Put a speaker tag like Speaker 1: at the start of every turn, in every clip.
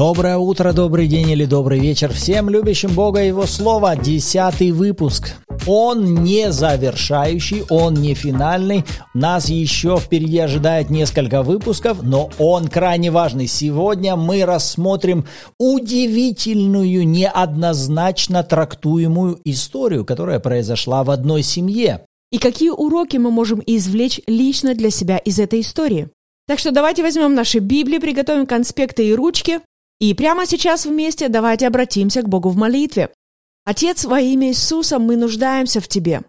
Speaker 1: Доброе утро, добрый день или добрый вечер всем любящим Бога и Его Слово. Десятый выпуск. Он не завершающий, он не финальный. Нас еще впереди ожидает несколько выпусков, но он крайне важный. Сегодня мы рассмотрим удивительную, неоднозначно трактуемую историю, которая произошла в одной семье.
Speaker 2: И какие уроки мы можем извлечь лично для себя из этой истории? Так что давайте возьмем наши Библии, приготовим конспекты и ручки, и прямо сейчас вместе давайте обратимся к Богу в молитве. Отец, во имя Иисуса мы нуждаемся в Тебе.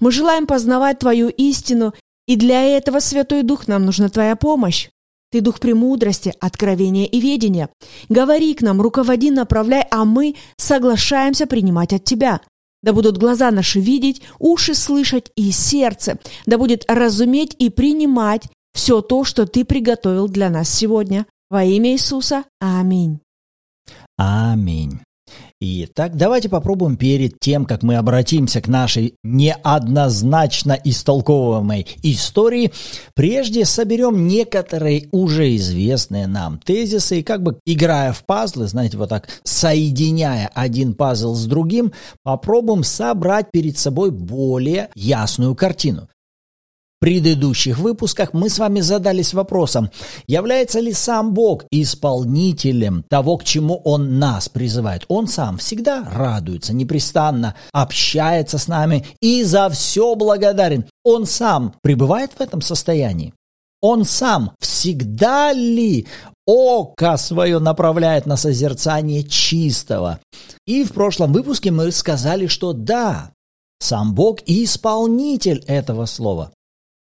Speaker 2: Мы желаем познавать Твою истину, и для этого, Святой Дух, нам нужна Твоя помощь. Ты Дух премудрости, откровения и ведения. Говори к нам, руководи, направляй, а мы соглашаемся принимать от Тебя. Да будут глаза наши видеть, уши слышать и сердце. Да будет разуметь и принимать все то, что Ты приготовил для нас сегодня. Во имя Иисуса. Аминь.
Speaker 1: Аминь. Итак, давайте попробуем перед тем, как мы обратимся к нашей неоднозначно истолковываемой истории, прежде соберем некоторые уже известные нам тезисы и как бы играя в пазлы, знаете, вот так соединяя один пазл с другим, попробуем собрать перед собой более ясную картину предыдущих выпусках мы с вами задались вопросом, является ли сам Бог исполнителем того, к чему Он нас призывает. Он сам всегда радуется, непрестанно общается с нами и за все благодарен. Он сам пребывает в этом состоянии. Он сам всегда ли око свое направляет на созерцание чистого? И в прошлом выпуске мы сказали, что да, сам Бог и исполнитель этого слова.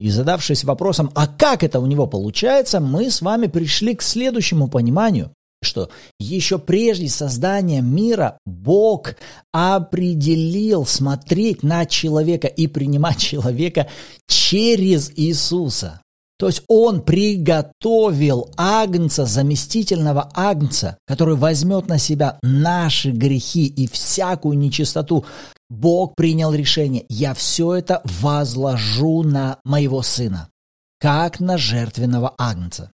Speaker 1: И задавшись вопросом, а как это у него получается, мы с вами пришли к следующему пониманию, что еще прежде создания мира Бог определил смотреть на человека и принимать человека через Иисуса. То есть он приготовил агнца, заместительного агнца, который возьмет на себя наши грехи и всякую нечистоту. Бог принял решение, я все это возложу на моего сына, как на жертвенного агнца.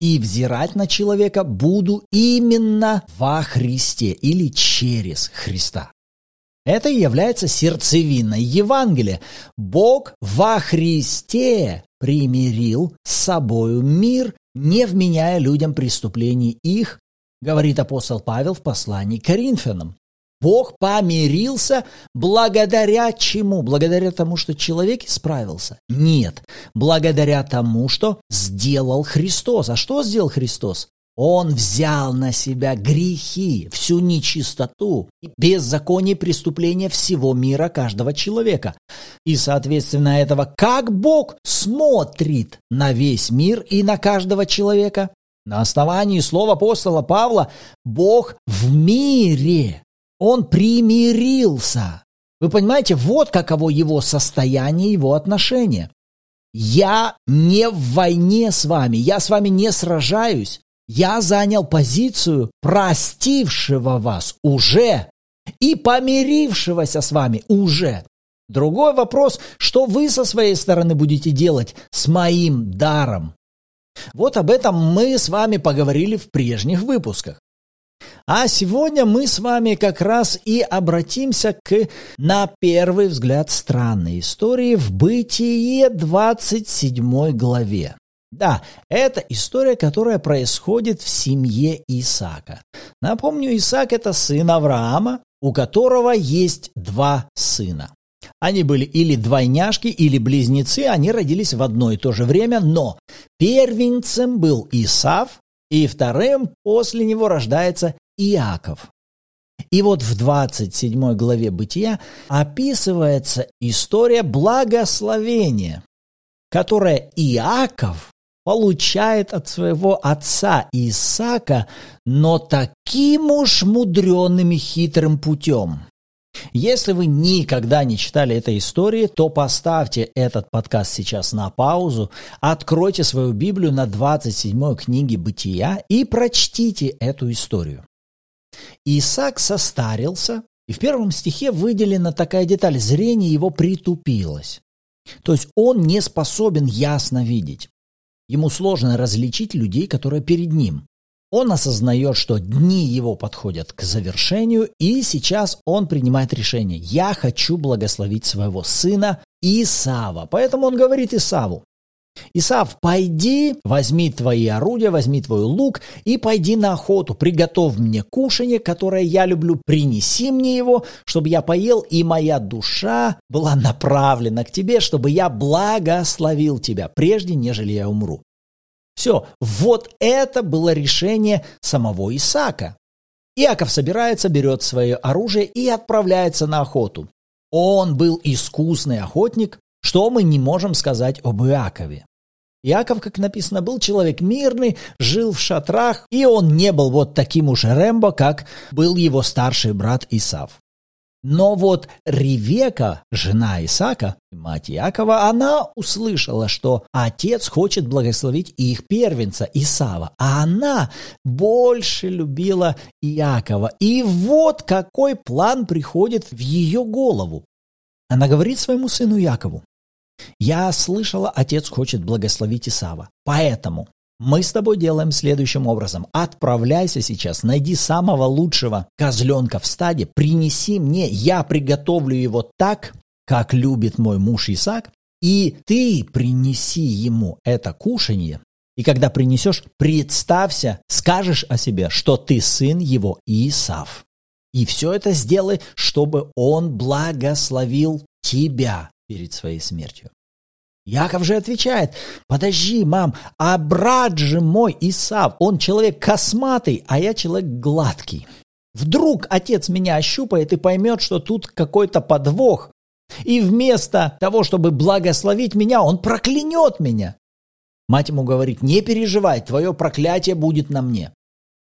Speaker 1: И взирать на человека буду именно во Христе или через Христа. Это и является сердцевиной Евангелия. Бог во Христе примирил с собою мир, не вменяя людям преступлений их, говорит апостол Павел в послании к Коринфянам. Бог помирился благодаря чему? Благодаря тому, что человек исправился? Нет. Благодаря тому, что сделал Христос. А что сделал Христос? Он взял на себя грехи, всю нечистоту, беззаконие преступления всего мира каждого человека. И, соответственно, этого как Бог смотрит на весь мир и на каждого человека? На основании слова апостола Павла Бог в мире. Он примирился. Вы понимаете, вот каково его состояние, его отношение. Я не в войне с вами, я с вами не сражаюсь, я занял позицию простившего вас уже и помирившегося с вами уже. Другой вопрос, что вы со своей стороны будете делать с моим даром. Вот об этом мы с вами поговорили в прежних выпусках. А сегодня мы с вами как раз и обратимся к, на первый взгляд, странной истории в Бытие 27 главе. Да, это история, которая происходит в семье Исаака. Напомню, Исаак – это сын Авраама, у которого есть два сына. Они были или двойняшки, или близнецы, они родились в одно и то же время, но первенцем был Исав, и вторым после него рождается Иаков. И вот в 27 главе Бытия описывается история благословения, которое Иаков получает от своего отца Исаака, но таким уж мудреным и хитрым путем. Если вы никогда не читали этой истории, то поставьте этот подкаст сейчас на паузу, откройте свою Библию на 27 книге Бытия и прочтите эту историю. Исаак состарился, и в первом стихе выделена такая деталь – зрение его притупилось. То есть он не способен ясно видеть. Ему сложно различить людей, которые перед ним. Он осознает, что дни его подходят к завершению, и сейчас он принимает решение. Я хочу благословить своего сына Исава. Поэтому он говорит Исаву, Исав, пойди, возьми твои орудия, возьми твой лук и пойди на охоту. Приготовь мне кушанье, которое я люблю, принеси мне его, чтобы я поел, и моя душа была направлена к тебе, чтобы я благословил тебя, прежде нежели я умру. Все, вот это было решение самого Исаака. Иаков собирается, берет свое оружие и отправляется на охоту. Он был искусный охотник, что мы не можем сказать об Иакове? Иаков, как написано, был человек мирный, жил в шатрах, и он не был вот таким уж Рэмбо, как был его старший брат Исав. Но вот Ревека, жена Исака, мать Иакова, она услышала, что отец хочет благословить их первенца Исава, а она больше любила Иакова. И вот какой план приходит в ее голову. Она говорит своему сыну Якову, «Я слышала, отец хочет благословить Исава, поэтому мы с тобой делаем следующим образом. Отправляйся сейчас, найди самого лучшего козленка в стаде, принеси мне, я приготовлю его так, как любит мой муж Исаак, и ты принеси ему это кушанье, и когда принесешь, представься, скажешь о себе, что ты сын его Исав. И все это сделай, чтобы он благословил тебя перед своей смертью. Яков же отвечает, подожди, мам, а брат же мой Исав, он человек косматый, а я человек гладкий. Вдруг отец меня ощупает и поймет, что тут какой-то подвох, и вместо того, чтобы благословить меня, он проклянет меня. Мать ему говорит, не переживай, твое проклятие будет на мне.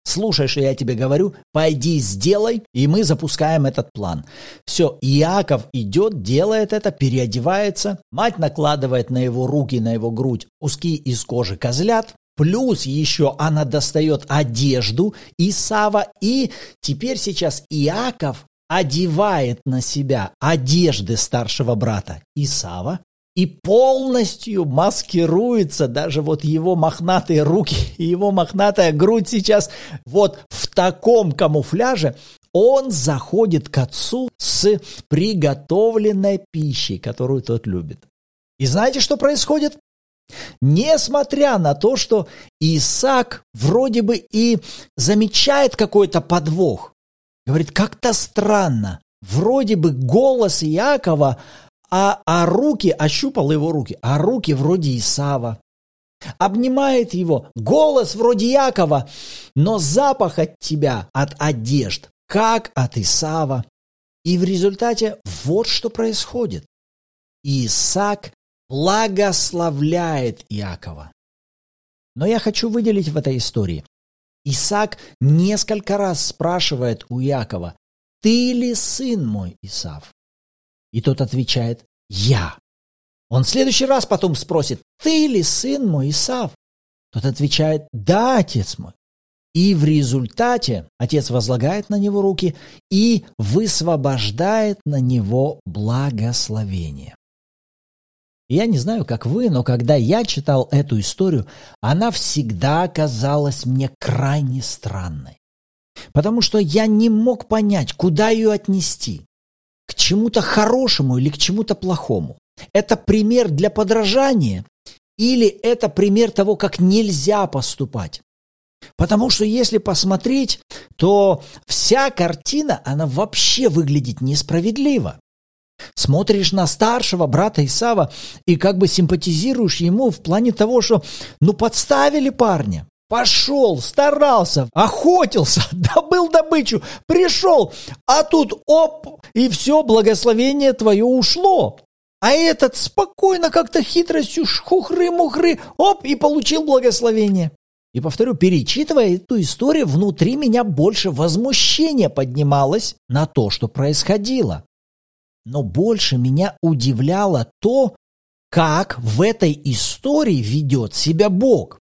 Speaker 1: Слушай, что я тебе говорю, пойди сделай, и мы запускаем этот план. Все, Иаков идет, делает это, переодевается, мать накладывает на его руки, на его грудь куски из кожи козлят, Плюс еще она достает одежду Исава, и теперь сейчас Иаков одевает на себя одежды старшего брата Исава, и полностью маскируется даже вот его мохнатые руки и его мохнатая грудь сейчас вот в таком камуфляже, он заходит к отцу с приготовленной пищей, которую тот любит. И знаете, что происходит? Несмотря на то, что Исаак вроде бы и замечает какой-то подвох, говорит, как-то странно, вроде бы голос Иакова а, а руки, ощупал его руки, а руки вроде Исава. Обнимает его, голос вроде Якова, но запах от тебя, от одежд, как от Исава. И в результате вот что происходит. Исаак благословляет Иакова. Но я хочу выделить в этой истории. Исаак несколько раз спрашивает у Иакова, «Ты ли сын мой, Исав?» И тот отвечает «Я». Он в следующий раз потом спросит «Ты ли сын мой Исав?» Тот отвечает «Да, отец мой». И в результате отец возлагает на него руки и высвобождает на него благословение. Я не знаю, как вы, но когда я читал эту историю, она всегда казалась мне крайне странной. Потому что я не мог понять, куда ее отнести к чему-то хорошему или к чему-то плохому. Это пример для подражания или это пример того, как нельзя поступать. Потому что если посмотреть, то вся картина, она вообще выглядит несправедливо. Смотришь на старшего брата Исава и как бы симпатизируешь ему в плане того, что ну подставили парня. Пошел, старался, охотился, добыл добычу, пришел, а тут оп, и все, благословение твое ушло. А этот спокойно как-то хитростью хухры-мухры, оп, и получил благословение. И повторю, перечитывая эту историю, внутри меня больше возмущения поднималось на то, что происходило. Но больше меня удивляло то, как в этой истории ведет себя Бог.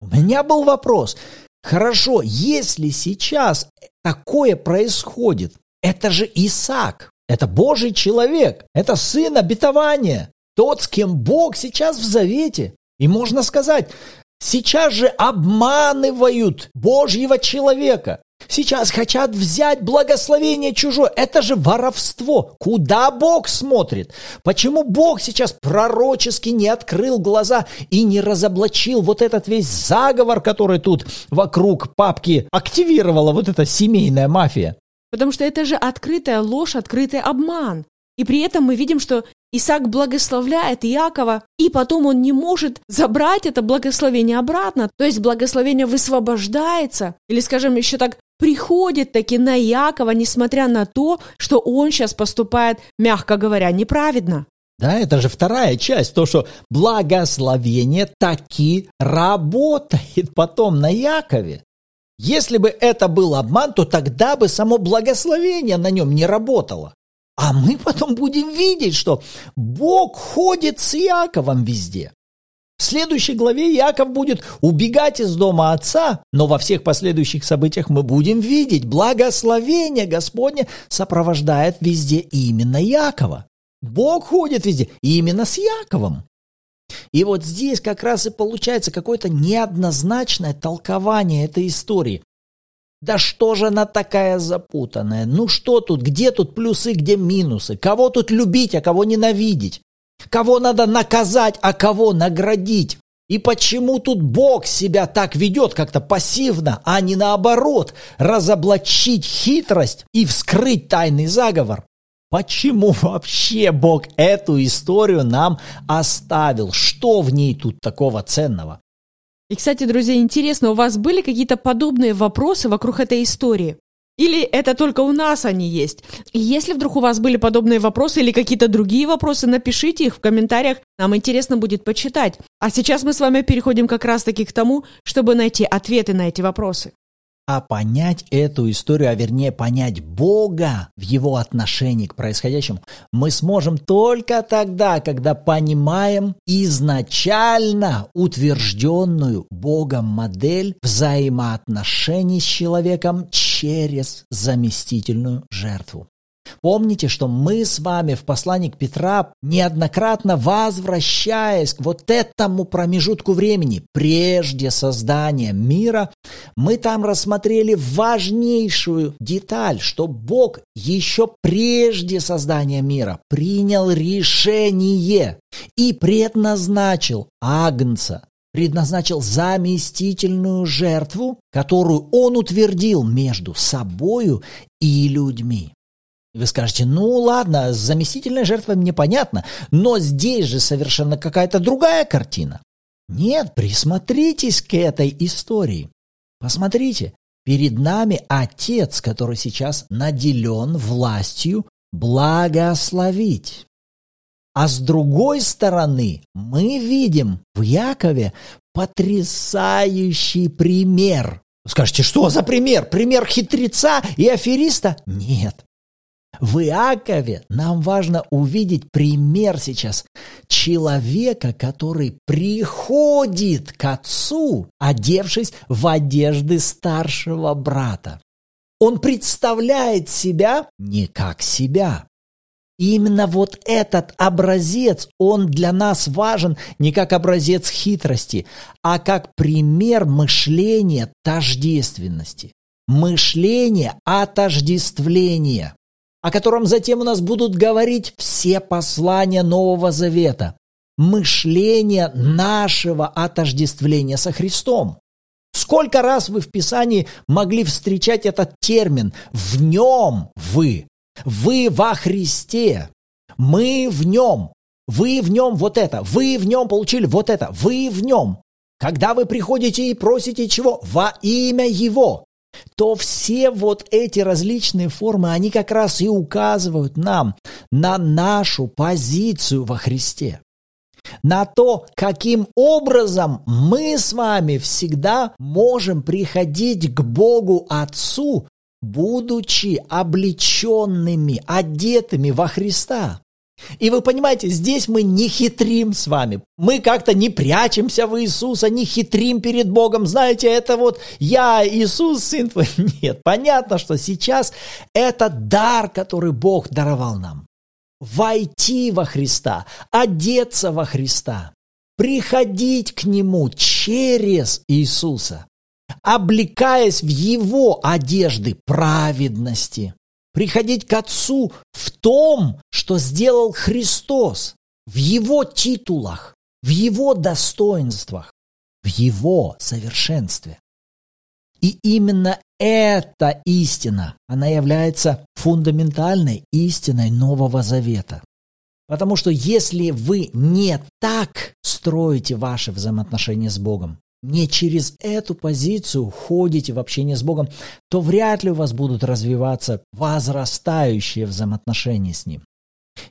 Speaker 1: У меня был вопрос. Хорошо, если сейчас такое происходит, это же Исаак, это Божий человек, это сын обетования, тот, с кем Бог сейчас в завете. И можно сказать, Сейчас же обманывают Божьего человека. Сейчас хотят взять благословение чужое. Это же воровство. Куда Бог смотрит? Почему Бог сейчас пророчески не открыл глаза и не разоблачил вот этот весь заговор, который тут вокруг папки активировала вот эта семейная мафия?
Speaker 2: Потому что это же открытая ложь, открытый обман. И при этом мы видим, что Исаак благословляет Иакова, и потом он не может забрать это благословение обратно. То есть благословение высвобождается, или, скажем, еще так, приходит таки на Иакова, несмотря на то, что он сейчас поступает, мягко говоря, неправедно.
Speaker 1: Да, это же вторая часть, то, что благословение таки работает потом на Якове. Если бы это был обман, то тогда бы само благословение на нем не работало. А мы потом будем видеть, что Бог ходит с Яковом везде. В следующей главе Яков будет убегать из дома отца, но во всех последующих событиях мы будем видеть, благословение Господне сопровождает везде именно Якова. Бог ходит везде именно с Яковом. И вот здесь как раз и получается какое-то неоднозначное толкование этой истории. Да что же она такая запутанная? Ну что тут, где тут плюсы, где минусы? Кого тут любить, а кого ненавидеть? Кого надо наказать, а кого наградить? И почему тут Бог себя так ведет как-то пассивно, а не наоборот, разоблачить хитрость и вскрыть тайный заговор? Почему вообще Бог эту историю нам оставил? Что в ней тут такого ценного?
Speaker 2: И, кстати, друзья, интересно, у вас были какие-то подобные вопросы вокруг этой истории? Или это только у нас они есть? И если вдруг у вас были подобные вопросы или какие-то другие вопросы, напишите их в комментариях, нам интересно будет почитать. А сейчас мы с вами переходим как раз-таки к тому, чтобы найти ответы на эти вопросы
Speaker 1: а понять эту историю, а вернее понять Бога в его отношении к происходящему, мы сможем только тогда, когда понимаем изначально утвержденную Богом модель взаимоотношений с человеком через заместительную жертву. Помните, что мы с вами в послании к Петра, неоднократно возвращаясь к вот этому промежутку времени, прежде создания мира, мы там рассмотрели важнейшую деталь, что Бог еще прежде создания мира принял решение и предназначил Агнца, предназначил заместительную жертву, которую он утвердил между собою и людьми. Вы скажете, ну ладно, заместительная жертва мне понятно, но здесь же совершенно какая-то другая картина. Нет, присмотритесь к этой истории. Посмотрите, перед нами Отец, который сейчас наделен властью благословить. А с другой стороны, мы видим в Якове потрясающий пример. Скажете, что за пример? Пример хитреца и афериста? Нет. В Иакове нам важно увидеть пример сейчас человека, который приходит к отцу, одевшись в одежды старшего брата. Он представляет себя не как себя. И именно вот этот образец, он для нас важен не как образец хитрости, а как пример мышления тождественности, мышления отождествления о котором затем у нас будут говорить все послания Нового Завета. Мышление нашего отождествления со Христом. Сколько раз вы в Писании могли встречать этот термин «в нем вы», «вы во Христе», «мы в нем», «вы в нем вот это», «вы в нем получили вот это», «вы в нем». Когда вы приходите и просите чего? Во имя Его то все вот эти различные формы, они как раз и указывают нам на нашу позицию во Христе. На то, каким образом мы с вами всегда можем приходить к Богу Отцу, будучи облеченными, одетыми во Христа. И вы понимаете, здесь мы не хитрим с вами. Мы как-то не прячемся в Иисуса, не хитрим перед Богом. Знаете, это вот я, Иисус, сын твой. Нет, понятно, что сейчас это дар, который Бог даровал нам. Войти во Христа, одеться во Христа. приходить к Нему через Иисуса, облекаясь в Его одежды праведности, приходить к Отцу в том, что сделал Христос, в Его титулах, в Его достоинствах, в Его совершенстве. И именно эта истина, она является фундаментальной истиной Нового Завета. Потому что если вы не так строите ваши взаимоотношения с Богом, не через эту позицию ходите в общение с Богом, то вряд ли у вас будут развиваться возрастающие взаимоотношения с Ним.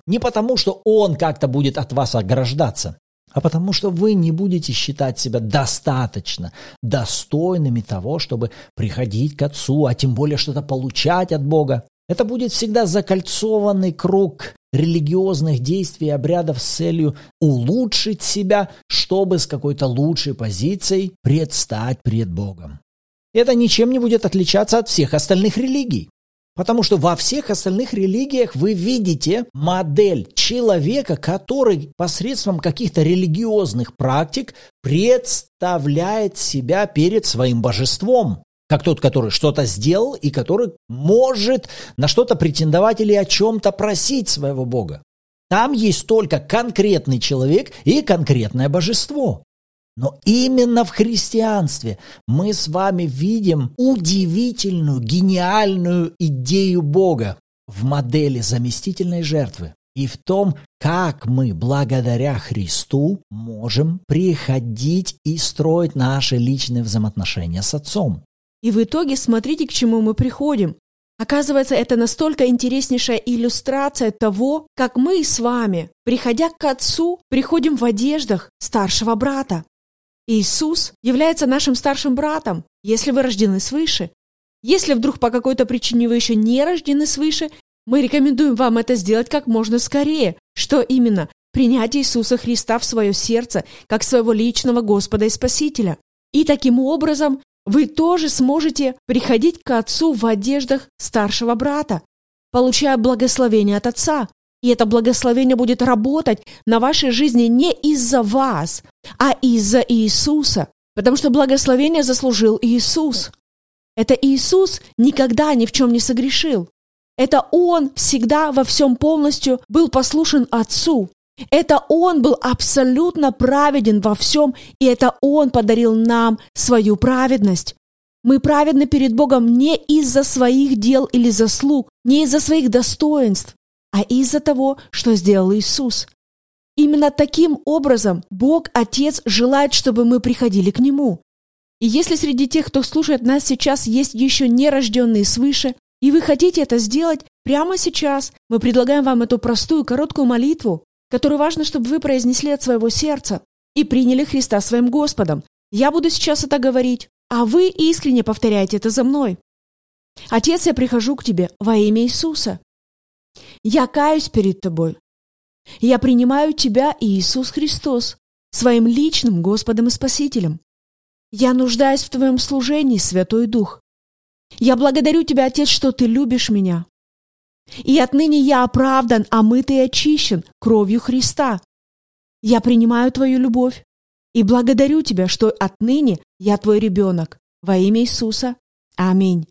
Speaker 1: Не потому, что Он как-то будет от вас ограждаться, а потому что вы не будете считать себя достаточно достойными того, чтобы приходить к Отцу, а тем более что-то получать от Бога. Это будет всегда закольцованный круг религиозных действий и обрядов с целью улучшить себя, чтобы с какой-то лучшей позицией предстать пред Богом. Это ничем не будет отличаться от всех остальных религий. Потому что во всех остальных религиях вы видите модель человека, который посредством каких-то религиозных практик представляет себя перед своим божеством. Как тот, который что-то сделал и который может на что-то претендовать или о чем-то просить своего Бога. Там есть только конкретный человек и конкретное божество. Но именно в христианстве мы с вами видим удивительную, гениальную идею Бога в модели заместительной жертвы и в том, как мы благодаря Христу можем приходить и строить наши личные взаимоотношения с Отцом.
Speaker 2: И в итоге смотрите, к чему мы приходим. Оказывается, это настолько интереснейшая иллюстрация того, как мы с вами, приходя к Отцу, приходим в одеждах старшего брата. Иисус является нашим старшим братом, если вы рождены свыше. Если вдруг по какой-то причине вы еще не рождены свыше, мы рекомендуем вам это сделать как можно скорее. Что именно? Принять Иисуса Христа в свое сердце, как своего личного Господа и Спасителя. И таким образом вы тоже сможете приходить к Отцу в одеждах старшего брата, получая благословение от Отца, и это благословение будет работать на вашей жизни не из-за вас, а из-за Иисуса. Потому что благословение заслужил Иисус. Это Иисус никогда ни в чем не согрешил. Это Он всегда во всем полностью был послушен Отцу. Это Он был абсолютно праведен во всем, и это Он подарил нам свою праведность. Мы праведны перед Богом не из-за своих дел или заслуг, не из-за своих достоинств, а из-за того, что сделал Иисус. Именно таким образом Бог Отец желает, чтобы мы приходили к Нему. И если среди тех, кто слушает нас сейчас, есть еще нерожденные свыше, и вы хотите это сделать прямо сейчас, мы предлагаем вам эту простую короткую молитву, которую важно, чтобы вы произнесли от своего сердца и приняли Христа своим Господом. Я буду сейчас это говорить, а вы искренне повторяйте это за мной. Отец, я прихожу к Тебе во имя Иисуса. Я каюсь перед тобой. Я принимаю тебя, Иисус Христос, своим личным Господом и Спасителем. Я нуждаюсь в твоем служении, Святой Дух. Я благодарю тебя, Отец, что ты любишь меня. И отныне я оправдан, омытый и очищен кровью Христа. Я принимаю твою любовь и благодарю тебя, что отныне я твой ребенок. Во имя Иисуса. Аминь.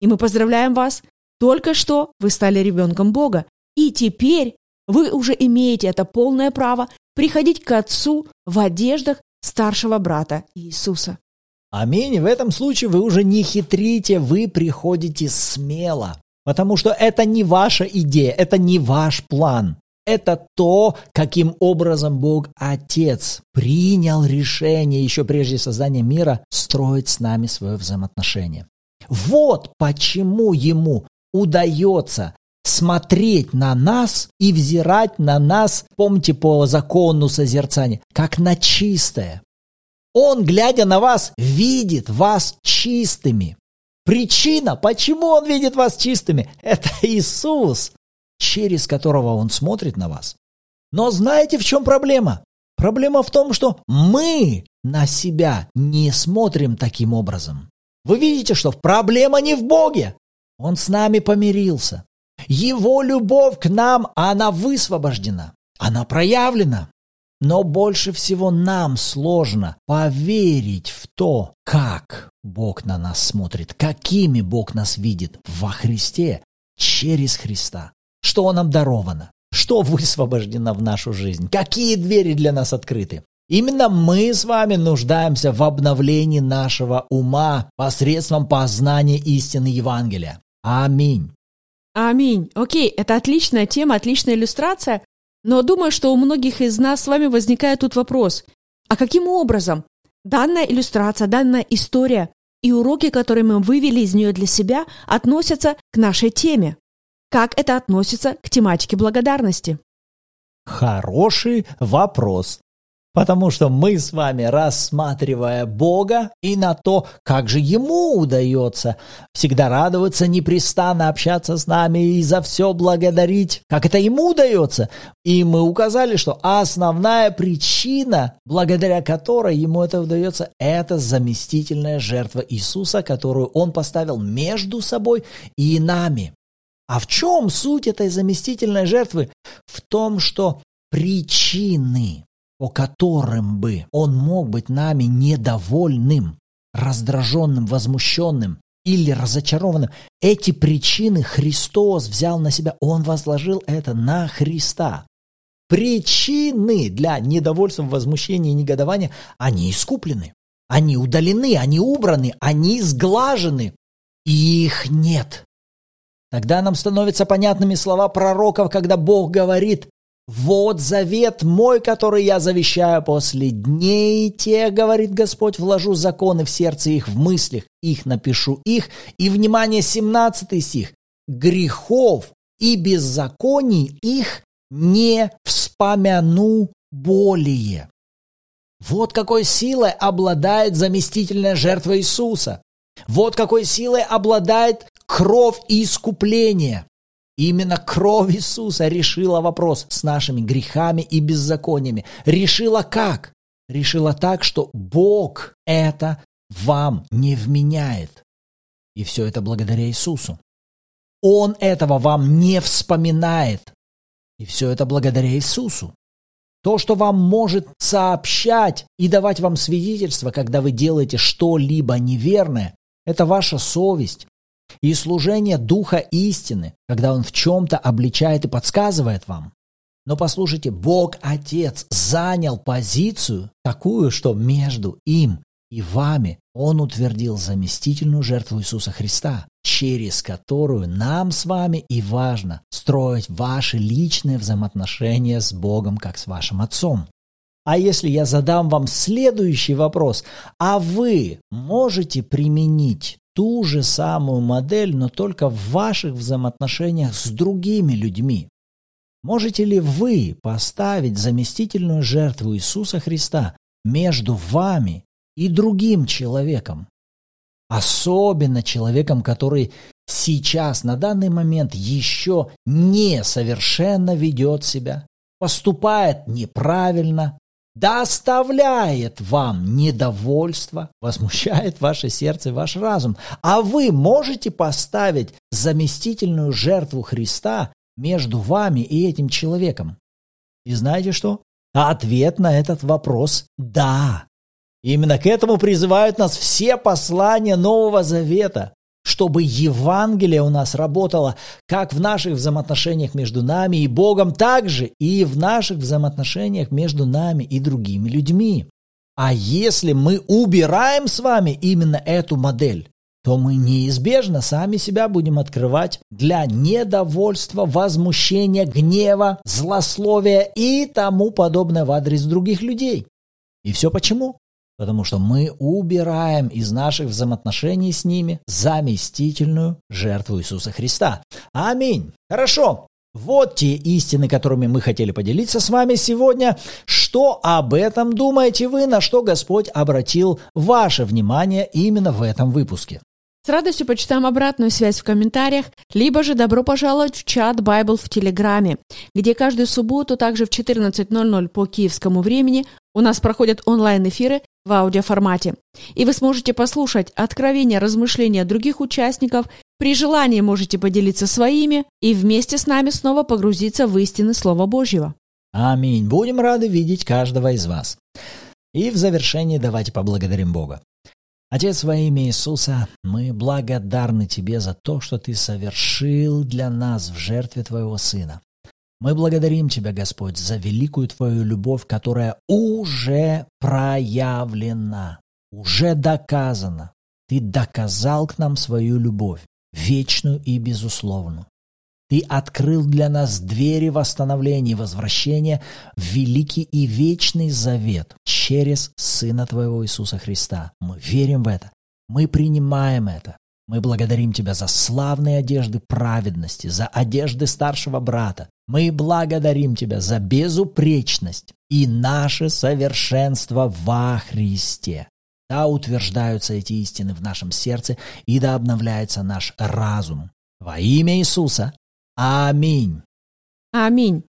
Speaker 2: И мы поздравляем вас только что вы стали ребенком Бога, и теперь вы уже имеете это полное право приходить к Отцу в одеждах старшего брата Иисуса.
Speaker 1: Аминь. В этом случае вы уже не хитрите, вы приходите смело. Потому что это не ваша идея, это не ваш план. Это то, каким образом Бог Отец принял решение еще прежде создания мира строить с нами свое взаимоотношение. Вот почему Ему удается смотреть на нас и взирать на нас, помните по закону созерцания, как на чистое. Он, глядя на вас, видит вас чистыми. Причина, почему он видит вас чистыми, это Иисус, через которого он смотрит на вас. Но знаете, в чем проблема? Проблема в том, что мы на себя не смотрим таким образом. Вы видите, что проблема не в Боге, он с нами помирился. Его любовь к нам, она высвобождена. Она проявлена. Но больше всего нам сложно поверить в то, как Бог на нас смотрит, какими Бог нас видит во Христе, через Христа. Что нам даровано, что высвобождено в нашу жизнь, какие двери для нас открыты. Именно мы с вами нуждаемся в обновлении нашего ума посредством познания истины Евангелия. Аминь.
Speaker 2: Аминь. Окей, это отличная тема, отличная иллюстрация, но думаю, что у многих из нас с вами возникает тут вопрос. А каким образом данная иллюстрация, данная история и уроки, которые мы вывели из нее для себя, относятся к нашей теме? Как это относится к тематике благодарности?
Speaker 1: Хороший вопрос. Потому что мы с вами, рассматривая Бога и на то, как же Ему удается всегда радоваться, непрестанно общаться с нами и за все благодарить, как это Ему удается. И мы указали, что основная причина, благодаря которой Ему это удается, это заместительная жертва Иисуса, которую Он поставил между собой и нами. А в чем суть этой заместительной жертвы? В том, что причины по которым бы он мог быть нами недовольным, раздраженным, возмущенным или разочарованным. Эти причины Христос взял на себя, Он возложил это на Христа. Причины для недовольства, возмущения и негодования, они искуплены, они удалены, они убраны, они сглажены, и их нет. Тогда нам становятся понятными слова пророков, когда Бог говорит, «Вот завет мой, который я завещаю после дней те, говорит Господь, вложу законы в сердце их, в мыслях их напишу их». И, внимание, 17 стих. «Грехов и беззаконий их не вспомяну более». Вот какой силой обладает заместительная жертва Иисуса. Вот какой силой обладает кровь и искупление. Именно кровь Иисуса решила вопрос с нашими грехами и беззакониями. Решила как? Решила так, что Бог это вам не вменяет. И все это благодаря Иисусу. Он этого вам не вспоминает. И все это благодаря Иисусу. То, что вам может сообщать и давать вам свидетельство, когда вы делаете что-либо неверное, это ваша совесть, и служение Духа истины, когда Он в чем-то обличает и подсказывает вам. Но послушайте, Бог Отец занял позицию такую, что между им и вами Он утвердил заместительную жертву Иисуса Христа, через которую нам с вами и важно строить ваши личные взаимоотношения с Богом, как с вашим Отцом. А если я задам вам следующий вопрос, а вы можете применить ту же самую модель, но только в ваших взаимоотношениях с другими людьми. Можете ли вы поставить заместительную жертву Иисуса Христа между вами и другим человеком? Особенно человеком, который сейчас, на данный момент, еще не совершенно ведет себя, поступает неправильно, доставляет вам недовольство, возмущает ваше сердце и ваш разум. А вы можете поставить заместительную жертву Христа между вами и этим человеком? И знаете что? Ответ на этот вопрос – да. Именно к этому призывают нас все послания Нового Завета чтобы Евангелие у нас работало как в наших взаимоотношениях между нами и Богом, так же и в наших взаимоотношениях между нами и другими людьми. А если мы убираем с вами именно эту модель, то мы неизбежно сами себя будем открывать для недовольства, возмущения, гнева, злословия и тому подобное в адрес других людей. И все почему? Потому что мы убираем из наших взаимоотношений с ними заместительную жертву Иисуса Христа. Аминь. Хорошо. Вот те истины, которыми мы хотели поделиться с вами сегодня. Что об этом думаете вы, на что Господь обратил ваше внимание именно в этом выпуске?
Speaker 2: С радостью почитаем обратную связь в комментариях, либо же добро пожаловать в чат Bible в Телеграме, где каждую субботу также в 14.00 по киевскому времени у нас проходят онлайн-эфиры в аудиоформате. И вы сможете послушать откровения, размышления других участников, при желании можете поделиться своими и вместе с нами снова погрузиться в истины Слова Божьего.
Speaker 1: Аминь. Будем рады видеть каждого из вас. И в завершении давайте поблагодарим Бога. Отец, во имя Иисуса, мы благодарны Тебе за то, что Ты совершил для нас в жертве Твоего Сына. Мы благодарим Тебя, Господь, за великую Твою любовь, которая уже проявлена, уже доказана. Ты доказал к нам свою любовь, вечную и безусловную. Ты открыл для нас двери восстановления и возвращения в великий и вечный завет через Сына Твоего Иисуса Христа. Мы верим в это. Мы принимаем это. Мы благодарим Тебя за славные одежды праведности, за одежды старшего брата. Мы благодарим Тебя за безупречность и наше совершенство во Христе. Да утверждаются эти истины в нашем сердце, и да обновляется наш разум. Во имя Иисуса. Аминь.
Speaker 2: Аминь.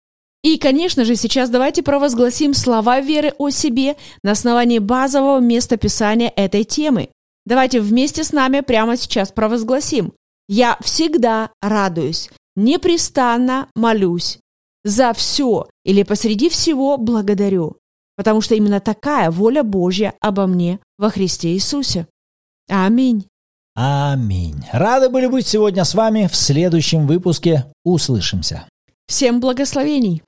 Speaker 2: И, конечно же, сейчас давайте провозгласим слова веры о себе на основании базового места писания этой темы. Давайте вместе с нами прямо сейчас провозгласим. Я всегда радуюсь, непрестанно молюсь, за все или посреди всего благодарю, потому что именно такая воля Божья обо мне во Христе Иисусе. Аминь.
Speaker 1: Аминь. Рады были быть сегодня с вами. В следующем выпуске услышимся.
Speaker 2: Всем благословений!